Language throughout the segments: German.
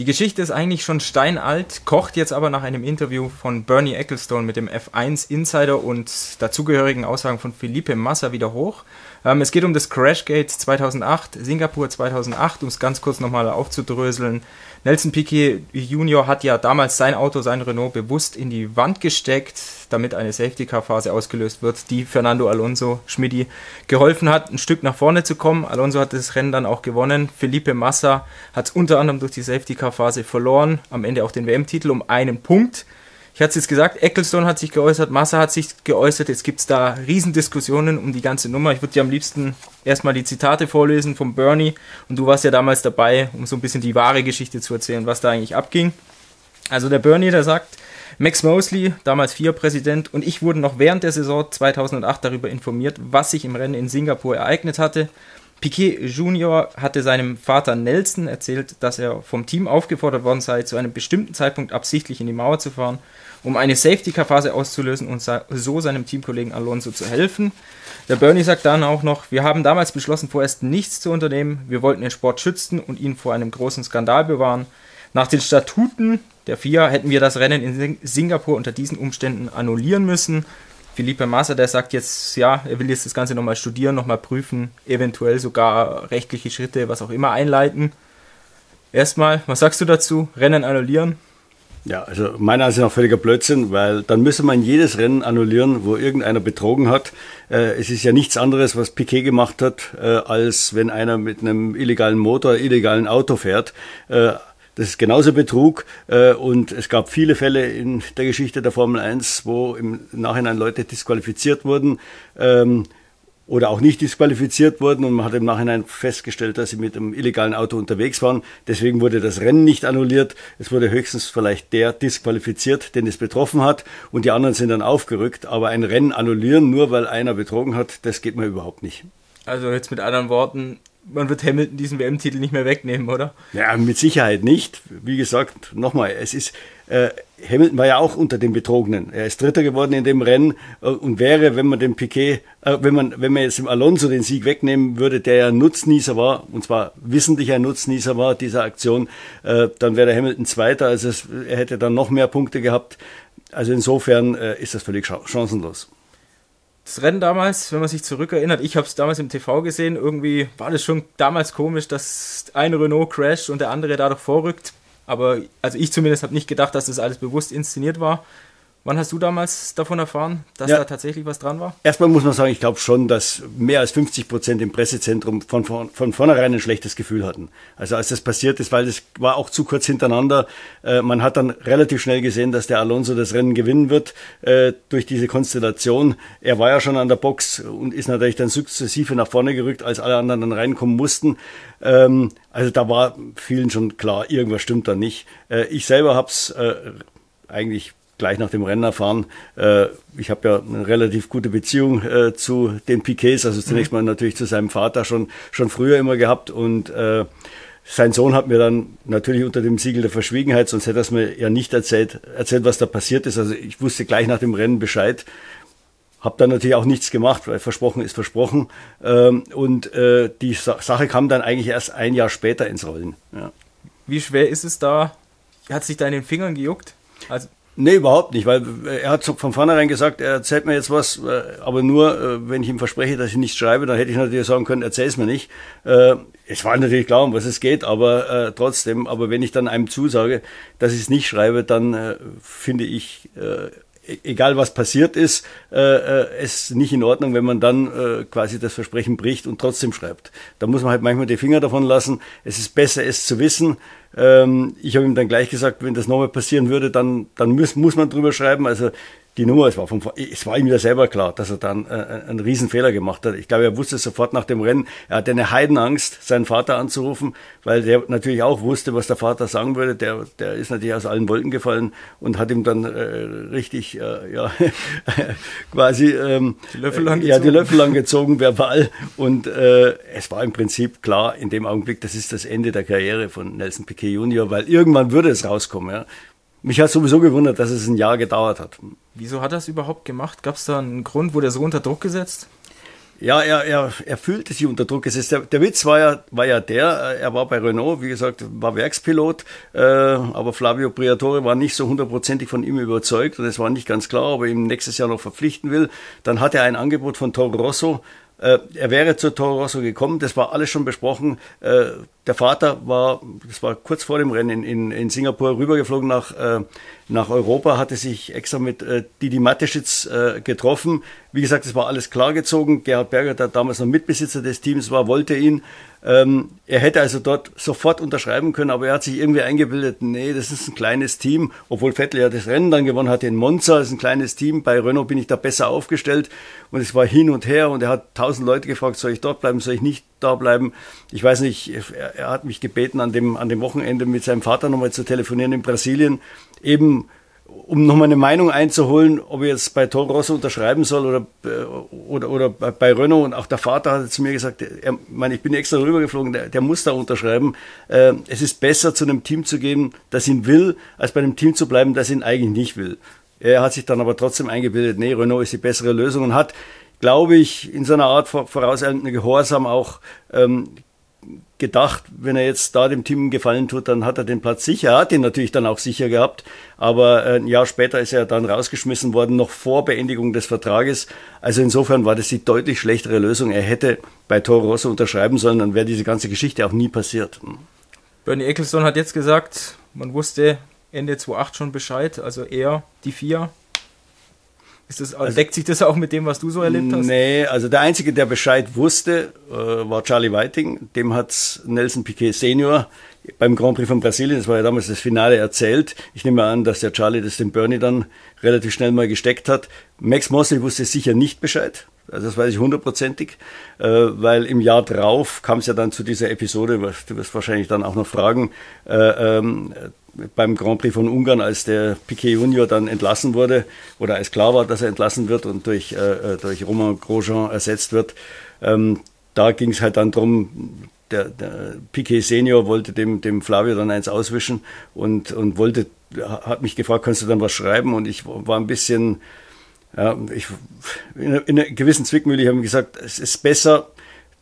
Die Geschichte ist eigentlich schon steinalt, kocht jetzt aber nach einem Interview von Bernie Ecclestone mit dem F1 Insider und dazugehörigen Aussagen von Felipe Massa wieder hoch. Ähm, es geht um das Crashgate 2008, Singapur 2008, um es ganz kurz nochmal aufzudröseln. Nelson Piquet Jr. hat ja damals sein Auto, sein Renault, bewusst in die Wand gesteckt, damit eine Safety-Car-Phase ausgelöst wird, die Fernando Alonso Schmidi geholfen hat, ein Stück nach vorne zu kommen. Alonso hat das Rennen dann auch gewonnen. Felipe Massa hat es unter anderem durch die Safety-Car-Phase verloren, am Ende auch den WM-Titel um einen Punkt. Ich hatte es jetzt gesagt, Ecclestone hat sich geäußert, Massa hat sich geäußert. Jetzt gibt es da Riesendiskussionen um die ganze Nummer. Ich würde dir am liebsten erstmal die Zitate vorlesen von Bernie. Und du warst ja damals dabei, um so ein bisschen die wahre Geschichte zu erzählen, was da eigentlich abging. Also der Bernie, der sagt, Max Mosley, damals FIA-Präsident, und ich wurden noch während der Saison 2008 darüber informiert, was sich im Rennen in Singapur ereignet hatte. Piquet Junior hatte seinem Vater Nelson erzählt, dass er vom Team aufgefordert worden sei, zu einem bestimmten Zeitpunkt absichtlich in die Mauer zu fahren um eine Safety-Car-Phase auszulösen und so seinem Teamkollegen Alonso zu helfen. Der Bernie sagt dann auch noch, wir haben damals beschlossen, vorerst nichts zu unternehmen. Wir wollten den Sport schützen und ihn vor einem großen Skandal bewahren. Nach den Statuten der FIA hätten wir das Rennen in Singapur unter diesen Umständen annullieren müssen. Felipe Massa, der sagt jetzt, ja, er will jetzt das Ganze nochmal studieren, nochmal prüfen, eventuell sogar rechtliche Schritte, was auch immer einleiten. Erstmal, was sagst du dazu? Rennen annullieren? Ja, also meiner Ansicht nach völliger Blödsinn, weil dann müsse man jedes Rennen annullieren, wo irgendeiner betrogen hat. Äh, es ist ja nichts anderes, was Piquet gemacht hat, äh, als wenn einer mit einem illegalen Motor, illegalen Auto fährt. Äh, das ist genauso Betrug äh, und es gab viele Fälle in der Geschichte der Formel 1, wo im Nachhinein Leute disqualifiziert wurden. Ähm, oder auch nicht disqualifiziert wurden und man hat im Nachhinein festgestellt, dass sie mit einem illegalen Auto unterwegs waren. Deswegen wurde das Rennen nicht annulliert. Es wurde höchstens vielleicht der disqualifiziert, den es betroffen hat und die anderen sind dann aufgerückt. Aber ein Rennen annullieren, nur weil einer betrogen hat, das geht mir überhaupt nicht. Also jetzt mit anderen Worten, man wird Hamilton diesen WM-Titel nicht mehr wegnehmen, oder? Ja, mit Sicherheit nicht. Wie gesagt, nochmal, es ist, äh, Hamilton war ja auch unter den Betrogenen. Er ist Dritter geworden in dem Rennen äh, und wäre, wenn man den Piquet, äh, wenn man, wenn man jetzt dem Alonso den Sieg wegnehmen würde, der ja Nutznießer war, und zwar wissentlich ein Nutznießer war dieser Aktion, äh, dann wäre Hamilton Zweiter, also es, er hätte dann noch mehr Punkte gehabt. Also insofern äh, ist das völlig chancenlos das Rennen damals, wenn man sich zurückerinnert, ich habe es damals im TV gesehen, irgendwie war das schon damals komisch, dass ein Renault crasht und der andere dadurch vorrückt. Aber also ich zumindest habe nicht gedacht, dass das alles bewusst inszeniert war. Wann hast du damals davon erfahren, dass ja. da tatsächlich was dran war? Erstmal muss man sagen, ich glaube schon, dass mehr als 50 Prozent im Pressezentrum von, von, von vornherein ein schlechtes Gefühl hatten. Also als das passiert ist, weil das war auch zu kurz hintereinander. Äh, man hat dann relativ schnell gesehen, dass der Alonso das Rennen gewinnen wird äh, durch diese Konstellation. Er war ja schon an der Box und ist natürlich dann sukzessive nach vorne gerückt, als alle anderen dann reinkommen mussten. Ähm, also da war vielen schon klar, irgendwas stimmt da nicht. Äh, ich selber habe es äh, eigentlich gleich nach dem Rennen erfahren. Äh, ich habe ja eine relativ gute Beziehung äh, zu den Piquets, also zunächst mhm. mal natürlich zu seinem Vater schon, schon früher immer gehabt und äh, sein Sohn hat mir dann natürlich unter dem Siegel der Verschwiegenheit, sonst hätte er es mir ja nicht erzählt, erzählt, was da passiert ist. Also ich wusste gleich nach dem Rennen Bescheid, habe dann natürlich auch nichts gemacht, weil versprochen ist versprochen. Ähm, und äh, die Sache kam dann eigentlich erst ein Jahr später ins Rollen. Ja. Wie schwer ist es da? Hat sich da in den Fingern gejuckt? Also Nee, überhaupt nicht, weil äh, er hat von vornherein gesagt, er erzählt mir jetzt was, äh, aber nur, äh, wenn ich ihm verspreche, dass ich nichts schreibe, dann hätte ich natürlich sagen können, erzähl es mir nicht. Es war natürlich klar, um was es geht, aber trotzdem, aber wenn ich dann einem zusage, dass ich es nicht schreibe, dann finde ich, egal was passiert ist, es nicht in Ordnung, wenn man dann quasi das Versprechen bricht und trotzdem schreibt. Da muss man halt manchmal die Finger davon lassen. Es ist besser, es zu wissen, ähm, ich habe ihm dann gleich gesagt, wenn das nochmal passieren würde, dann, dann muss, muss man drüber schreiben. Also die Nummer, es war, vom, es war ihm ja selber klar, dass er dann äh, einen Riesenfehler gemacht hat. Ich glaube, er wusste sofort nach dem Rennen, er hatte eine Heidenangst, seinen Vater anzurufen, weil der natürlich auch wusste, was der Vater sagen würde. Der, der ist natürlich aus allen Wolken gefallen und hat ihm dann äh, richtig, äh, ja, quasi ähm, die Löffel lang ja, die Löffel lang gezogen, verbal. Und äh, es war im Prinzip klar in dem Augenblick, das ist das Ende der Karriere von Nelson Piquet Junior, weil irgendwann würde es rauskommen. Ja. Mich hat sowieso gewundert, dass es ein Jahr gedauert hat. Wieso hat er es überhaupt gemacht? Gab es da einen Grund, wurde er so unter Druck gesetzt? Ja, er, er, er fühlte sich unter Druck. Es ist der, der Witz war ja, war ja der, er war bei Renault, wie gesagt, war Werkspilot, äh, aber Flavio Briatore war nicht so hundertprozentig von ihm überzeugt und es war nicht ganz klar, ob er ihn nächstes Jahr noch verpflichten will. Dann hat er ein Angebot von Toro Rosso, äh, er wäre zu Toro Rosso gekommen, das war alles schon besprochen. Äh, der Vater war, das war kurz vor dem Rennen in, in Singapur, rübergeflogen nach, äh, nach Europa, hatte sich extra mit äh, Didi Mateschitz äh, getroffen. Wie gesagt, es war alles klargezogen. Gerhard Berger, der damals noch Mitbesitzer des Teams war, wollte ihn. Ähm, er hätte also dort sofort unterschreiben können, aber er hat sich irgendwie eingebildet, nee, das ist ein kleines Team, obwohl Vettel ja das Rennen dann gewonnen hatte in Monza, das ist ein kleines Team, bei Renault bin ich da besser aufgestellt. Und es war hin und her und er hat tausend Leute gefragt, soll ich dort bleiben, soll ich nicht da bleiben. Ich weiß nicht, er, er hat mich gebeten, an dem, an dem Wochenende mit seinem Vater nochmal zu telefonieren in Brasilien, eben um nochmal eine Meinung einzuholen, ob ich jetzt bei Toro Rosso unterschreiben soll oder, äh, oder, oder bei Renault. Und auch der Vater hat zu mir gesagt, er, meine, ich bin extra rübergeflogen, der, der muss da unterschreiben. Äh, es ist besser, zu einem Team zu gehen, das ihn will, als bei einem Team zu bleiben, das ihn eigentlich nicht will. Er hat sich dann aber trotzdem eingebildet, nee, Renault ist die bessere Lösung und hat, glaube ich, in seiner Art vorauseilenden Gehorsam auch ähm, gedacht, wenn er jetzt da dem Team Gefallen tut, dann hat er den Platz sicher. Er hat ihn natürlich dann auch sicher gehabt, aber äh, ein Jahr später ist er dann rausgeschmissen worden, noch vor Beendigung des Vertrages. Also insofern war das die deutlich schlechtere Lösung. Er hätte bei Toro Rosso unterschreiben sollen, dann wäre diese ganze Geschichte auch nie passiert. Bernie Ecclestone hat jetzt gesagt, man wusste Ende 2008 schon Bescheid, also er, die vier, ist das, also, deckt sich das auch mit dem, was du so erlebt hast? Nee, also der Einzige, der Bescheid wusste, äh, war Charlie Whiting. Dem hat Nelson Piquet Senior beim Grand Prix von Brasilien, das war ja damals das Finale, erzählt. Ich nehme an, dass der Charlie das dem Bernie dann relativ schnell mal gesteckt hat. Max Mosley wusste sicher nicht Bescheid. Also das weiß ich hundertprozentig, äh, weil im Jahr drauf kam es ja dann zu dieser Episode, was du wirst wahrscheinlich dann auch noch fragen, äh, ähm, beim Grand Prix von Ungarn, als der Piquet Junior dann entlassen wurde oder als klar war, dass er entlassen wird und durch, äh, äh durch Romain Grosjean ersetzt wird. Ähm, da ging es halt dann darum, der, der Piquet Senior wollte dem, dem Flavio dann eins auswischen und, und wollte, hat mich gefragt, kannst du dann was schreiben? Und ich war ein bisschen, ja, ich, in, einer, in einer gewissen Zwickmühle, ich habe gesagt, es ist besser,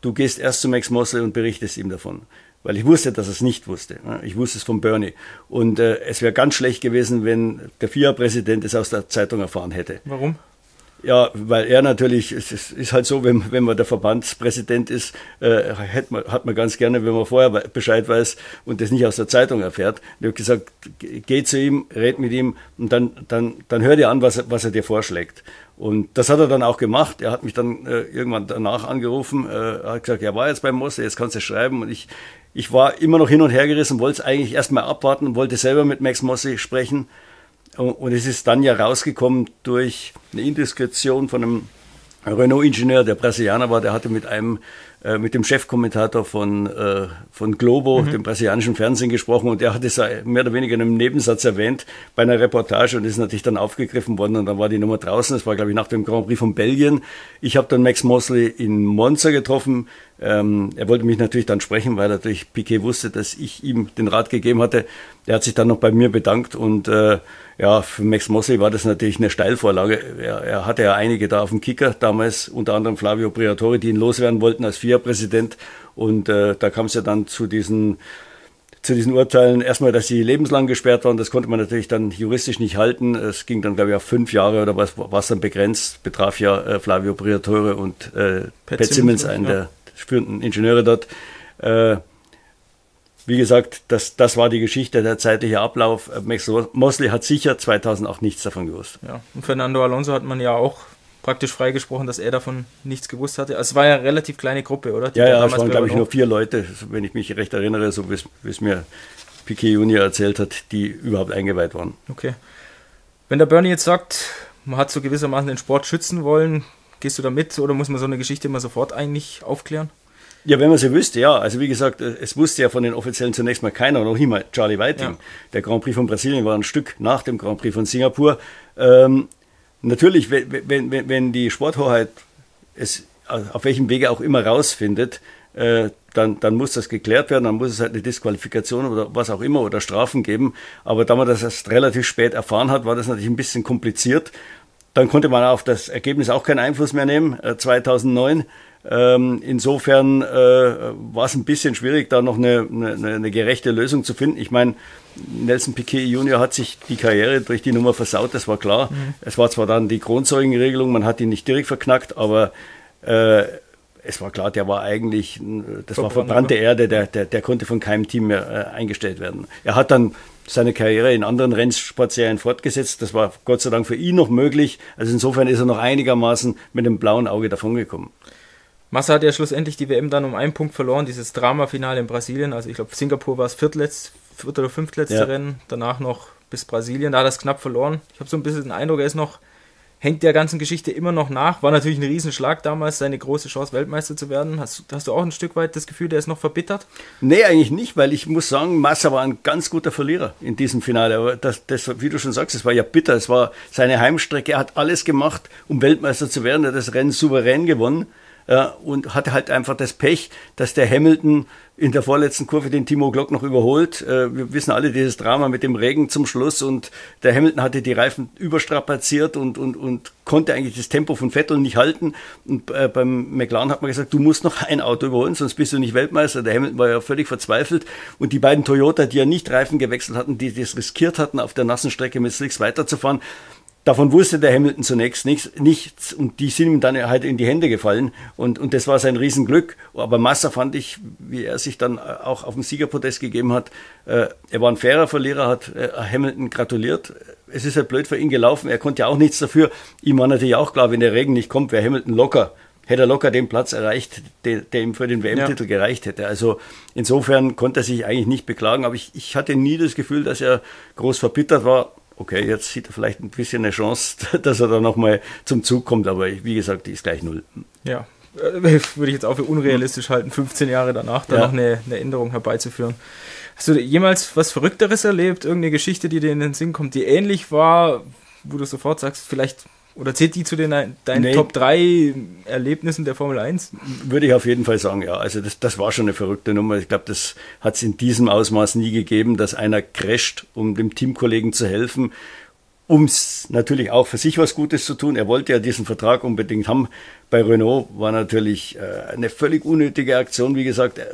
du gehst erst zu Max Mosley und berichtest ihm davon weil ich wusste, dass er es nicht wusste. Ich wusste es von Bernie. Und äh, es wäre ganz schlecht gewesen, wenn der FIA-Präsident es aus der Zeitung erfahren hätte. Warum? Ja, weil er natürlich, es ist halt so, wenn, wenn man der Verbandspräsident ist, äh, hat, man, hat man ganz gerne, wenn man vorher Bescheid weiß und das nicht aus der Zeitung erfährt. Ich habe gesagt, geh zu ihm, red mit ihm und dann, dann, dann hör dir an, was, was er dir vorschlägt. Und das hat er dann auch gemacht. Er hat mich dann äh, irgendwann danach angerufen, äh, hat gesagt, er war jetzt beim Mosse, jetzt kannst du schreiben. Und ich, ich war immer noch hin und her gerissen, wollte es eigentlich erstmal abwarten, wollte selber mit Max Mosse sprechen. Und es ist dann ja rausgekommen durch eine Indiskretion von einem Renault-Ingenieur, der Brasilianer war, der hatte mit einem, äh, mit dem Chefkommentator von, äh, von Globo, mhm. dem brasilianischen Fernsehen, gesprochen und der hat es mehr oder weniger in einem Nebensatz erwähnt bei einer Reportage und ist natürlich dann aufgegriffen worden und dann war die Nummer draußen. Das war, glaube ich, nach dem Grand Prix von Belgien. Ich habe dann Max Mosley in Monza getroffen. Ähm, er wollte mich natürlich dann sprechen, weil er durch Piquet wusste, dass ich ihm den Rat gegeben hatte. Er hat sich dann noch bei mir bedankt und äh, ja, für Max Mosley war das natürlich eine Steilvorlage. Er, er, hatte ja einige da auf dem Kicker, damals unter anderem Flavio Briatore, die ihn loswerden wollten als FIA-Präsident. Und äh, da kam es ja dann zu diesen, zu diesen Urteilen. Erstmal, dass sie lebenslang gesperrt waren, das konnte man natürlich dann juristisch nicht halten. Es ging dann, glaube ich, auf fünf Jahre oder was, was dann begrenzt. Betraf ja äh, Flavio Briatore und äh, Pat, Pat Simmons, einen ja. der führenden Ingenieure dort. Äh, wie gesagt, das, das war die Geschichte, der zeitliche Ablauf. Äh, Max Mosley hat sicher 2008 nichts davon gewusst. Ja, und Fernando Alonso hat man ja auch praktisch freigesprochen, dass er davon nichts gewusst hatte. Also es war ja eine relativ kleine Gruppe, oder? Die ja, ja, es waren, glaube ich, nur vier Leute, wenn ich mich recht erinnere, so wie es mir Piquet Junior erzählt hat, die überhaupt eingeweiht waren. Okay. Wenn der Bernie jetzt sagt, man hat so gewissermaßen den Sport schützen wollen, gehst du da mit oder muss man so eine Geschichte immer sofort eigentlich aufklären? Ja, wenn man sie wüsste, ja. Also wie gesagt, es wusste ja von den Offiziellen zunächst mal keiner, noch mal Charlie Whiting. Ja. Der Grand Prix von Brasilien war ein Stück nach dem Grand Prix von Singapur. Ähm, natürlich, wenn, wenn, wenn die Sporthoheit es auf welchem Wege auch immer rausfindet, äh, dann, dann muss das geklärt werden, dann muss es halt eine Disqualifikation oder was auch immer oder Strafen geben. Aber da man das erst relativ spät erfahren hat, war das natürlich ein bisschen kompliziert. Dann konnte man auf das Ergebnis auch keinen Einfluss mehr nehmen, äh, 2009. Ähm, insofern äh, war es ein bisschen schwierig, da noch eine, eine, eine gerechte Lösung zu finden. Ich meine, Nelson Piquet Junior hat sich die Karriere durch die Nummer versaut, das war klar. Mhm. Es war zwar dann die Kronzeugenregelung, man hat ihn nicht direkt verknackt, aber äh, es war klar, der war eigentlich, das war verbrannte Erde, der, der, der konnte von keinem Team mehr äh, eingestellt werden. Er hat dann seine Karriere in anderen Rennsportserien fortgesetzt. Das war Gott sei Dank für ihn noch möglich. Also insofern ist er noch einigermaßen mit dem blauen Auge davongekommen. Massa hat ja schlussendlich die WM dann um einen Punkt verloren, dieses Dramafinale in Brasilien. Also ich glaube, Singapur war es viertletzt, vierte oder fünftletzte ja. Rennen, danach noch bis Brasilien, da hat er es knapp verloren. Ich habe so ein bisschen den Eindruck, er ist noch hängt der ganzen Geschichte immer noch nach. War natürlich ein Riesenschlag damals, seine große Chance, Weltmeister zu werden. Hast, hast du auch ein Stück weit das Gefühl, der ist noch verbittert? Nee, eigentlich nicht, weil ich muss sagen, Massa war ein ganz guter Verlierer in diesem Finale. Aber das, das, wie du schon sagst, es war ja bitter. Es war seine Heimstrecke. Er hat alles gemacht, um Weltmeister zu werden. Er hat das Rennen souverän gewonnen äh, und hatte halt einfach das Pech, dass der Hamilton in der vorletzten Kurve den Timo Glock noch überholt. Äh, wir wissen alle dieses Drama mit dem Regen zum Schluss und der Hamilton hatte die Reifen überstrapaziert und, und, und konnte eigentlich das Tempo von Vettel nicht halten. Und äh, beim McLaren hat man gesagt, du musst noch ein Auto überholen, sonst bist du nicht Weltmeister. Der Hamilton war ja völlig verzweifelt und die beiden Toyota, die ja nicht Reifen gewechselt hatten, die das riskiert hatten, auf der nassen Strecke mit Slicks weiterzufahren, Davon wusste der Hamilton zunächst nichts, nichts und die sind ihm dann halt in die Hände gefallen und, und das war sein Riesenglück. Aber Massa fand ich, wie er sich dann auch auf dem Siegerprotest gegeben hat, äh, er war ein fairer Verlierer, hat äh, Hamilton gratuliert. Es ist halt blöd für ihn gelaufen, er konnte ja auch nichts dafür. Ihm war natürlich auch klar, wenn der Regen nicht kommt, wäre Hamilton locker hätte er locker den Platz erreicht, der, der ihm für den WM-Titel ja. gereicht hätte. Also insofern konnte er sich eigentlich nicht beklagen, aber ich, ich hatte nie das Gefühl, dass er groß verbittert war okay, jetzt sieht er vielleicht ein bisschen eine Chance, dass er da nochmal zum Zug kommt, aber wie gesagt, die ist gleich null. Ja, äh, würde ich jetzt auch für unrealistisch halten, 15 Jahre danach da ja. noch eine, eine, Änderung herbeizuführen. Hast du jemals was Verrückteres erlebt? Irgendeine Geschichte, die dir in den Sinn kommt, die ähnlich war, wo du sofort sagst, vielleicht oder zählt die zu den, deinen nee. Top 3 Erlebnissen der Formel 1? Würde ich auf jeden Fall sagen, ja. Also das, das war schon eine verrückte Nummer. Ich glaube, das hat es in diesem Ausmaß nie gegeben, dass einer crasht, um dem Teamkollegen zu helfen, um es natürlich auch für sich was Gutes zu tun. Er wollte ja diesen Vertrag unbedingt haben. Bei Renault war natürlich äh, eine völlig unnötige Aktion. Wie gesagt, äh,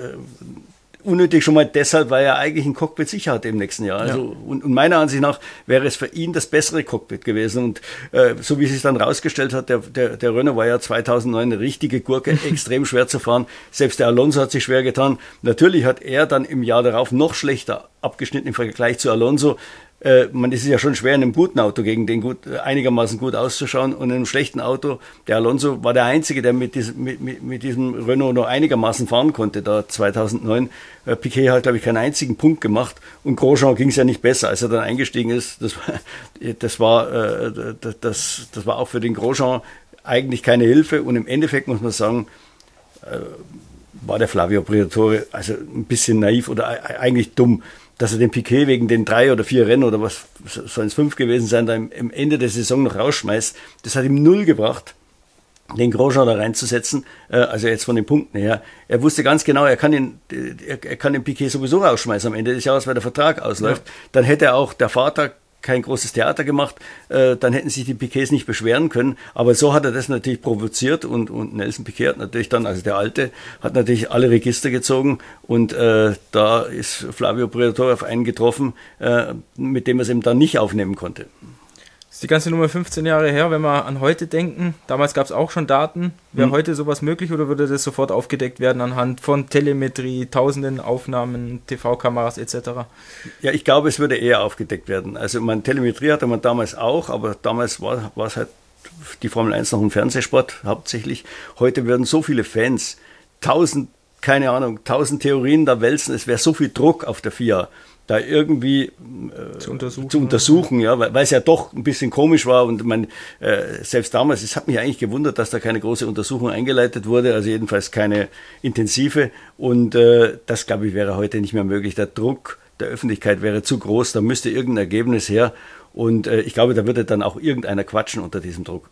unnötig schon mal deshalb, weil er eigentlich ein Cockpit sicher hat im nächsten Jahr. Also, ja. und, und, meiner Ansicht nach wäre es für ihn das bessere Cockpit gewesen. Und äh, so wie es sich dann rausgestellt hat, der, der, der Renault war ja 2009 eine richtige Gurke, extrem schwer zu fahren. Selbst der Alonso hat sich schwer getan. Natürlich hat er dann im Jahr darauf noch schlechter abgeschnitten im Vergleich zu Alonso äh, man ist ja schon schwer in einem guten Auto gegen den gut, einigermaßen gut auszuschauen und in einem schlechten Auto. Der Alonso war der Einzige, der mit, diesem, mit, mit, mit diesem Renault noch einigermaßen fahren konnte, da 2009. Äh, Piquet hat, glaube ich, keinen einzigen Punkt gemacht und Grosjean ging es ja nicht besser, als er dann eingestiegen ist. Das, das, war, äh, das, das war auch für den Grosjean eigentlich keine Hilfe und im Endeffekt muss man sagen, äh, war der Flavio Briatore also ein bisschen naiv oder eigentlich dumm dass er den Piquet wegen den drei oder vier Rennen oder was sollen es fünf gewesen sein, da am Ende der Saison noch rausschmeißt, das hat ihm null gebracht, den Grosjean da reinzusetzen, äh, also jetzt von den Punkten her. Er wusste ganz genau, er kann den, er, kann den Piquet sowieso rausschmeißen am Ende des Jahres, weil der Vertrag ausläuft. Ja. Dann hätte auch der Vater kein großes Theater gemacht, äh, dann hätten sich die Piquets nicht beschweren können. Aber so hat er das natürlich provoziert und, und Nelson Piquet hat natürlich dann, also der Alte, hat natürlich alle Register gezogen und äh, da ist Flavio Briatore auf einen getroffen, äh, mit dem er es eben dann nicht aufnehmen konnte ist die ganze Nummer 15 Jahre her, wenn wir an heute denken. Damals gab es auch schon Daten. Wäre mhm. heute sowas möglich oder würde das sofort aufgedeckt werden anhand von Telemetrie, tausenden Aufnahmen, TV-Kameras etc.? Ja, ich glaube, es würde eher aufgedeckt werden. Also man Telemetrie hatte man damals auch, aber damals war, war es halt die Formel 1 noch ein Fernsehsport hauptsächlich. Heute würden so viele Fans, tausend, keine Ahnung, tausend Theorien da wälzen, es wäre so viel Druck auf der FIA da irgendwie äh, zu untersuchen, zu untersuchen ja, weil, weil es ja doch ein bisschen komisch war und man äh, selbst damals, es hat mich eigentlich gewundert, dass da keine große Untersuchung eingeleitet wurde, also jedenfalls keine intensive und äh, das glaube ich wäre heute nicht mehr möglich. Der Druck der Öffentlichkeit wäre zu groß, da müsste irgendein Ergebnis her und äh, ich glaube, da würde dann auch irgendeiner quatschen unter diesem Druck.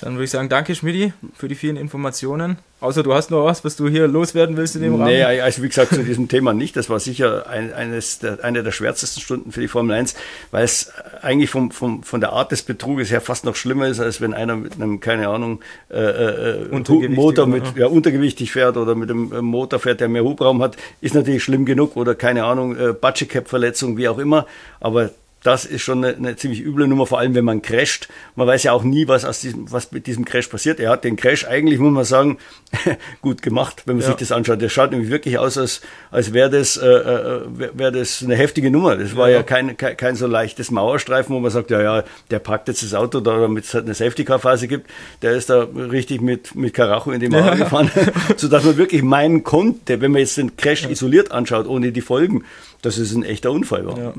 Dann würde ich sagen, danke Schmidti für die vielen Informationen. Außer du hast noch was, was du hier loswerden willst in dem Rahmen? Nee, also wie gesagt, zu diesem Thema nicht. Das war sicher ein, eines der, eine der schwärzesten Stunden für die Formel 1, weil es eigentlich vom, vom, von der Art des Betruges her fast noch schlimmer ist, als wenn einer mit einem, keine Ahnung, äh, äh, Motor mit, ja, untergewichtig fährt oder mit einem Motor fährt, der mehr Hubraum hat, ist natürlich schlimm genug oder keine Ahnung, äh, Budget Cap Verletzung, wie auch immer. Aber das ist schon eine, eine, ziemlich üble Nummer, vor allem wenn man crasht. Man weiß ja auch nie, was, aus diesem, was mit diesem Crash passiert. Er hat den Crash eigentlich, muss man sagen, gut gemacht, wenn man ja. sich das anschaut. Der schaut nämlich wirklich aus, als, als wäre das, äh, äh wär das eine heftige Nummer. Das war ja, ja kein, kein, kein, so leichtes Mauerstreifen, wo man sagt, ja, ja, der packt jetzt das Auto da, damit es halt eine Safety-Car-Phase gibt. Der ist da richtig mit, mit Karacho in die Mauer ja. gefahren, sodass man wirklich meinen konnte, wenn man jetzt den Crash isoliert anschaut, ohne die Folgen, dass es ein echter Unfall war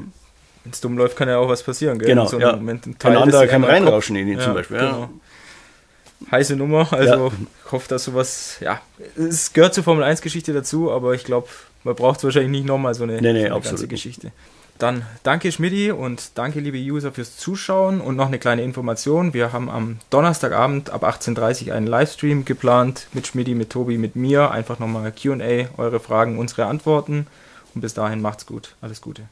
wenn es dumm läuft, kann ja auch was passieren. Gell? Genau, so ja. Moment, ein, ein anderer kann reinrauschen in ihn ja, zum Beispiel. Ja. Genau. Heiße Nummer, also ich hoffe, dass sowas, ja, es gehört zur Formel 1 Geschichte dazu, aber ich glaube, man braucht es wahrscheinlich nicht nochmal so eine, nee, nee, so eine ganze Geschichte. Dann danke Schmidti und danke liebe User fürs Zuschauen und noch eine kleine Information. Wir haben am Donnerstagabend ab 18.30 Uhr einen Livestream geplant mit Schmidti, mit Tobi, mit mir. Einfach nochmal QA, eure Fragen, unsere Antworten. Und bis dahin macht's gut. Alles Gute.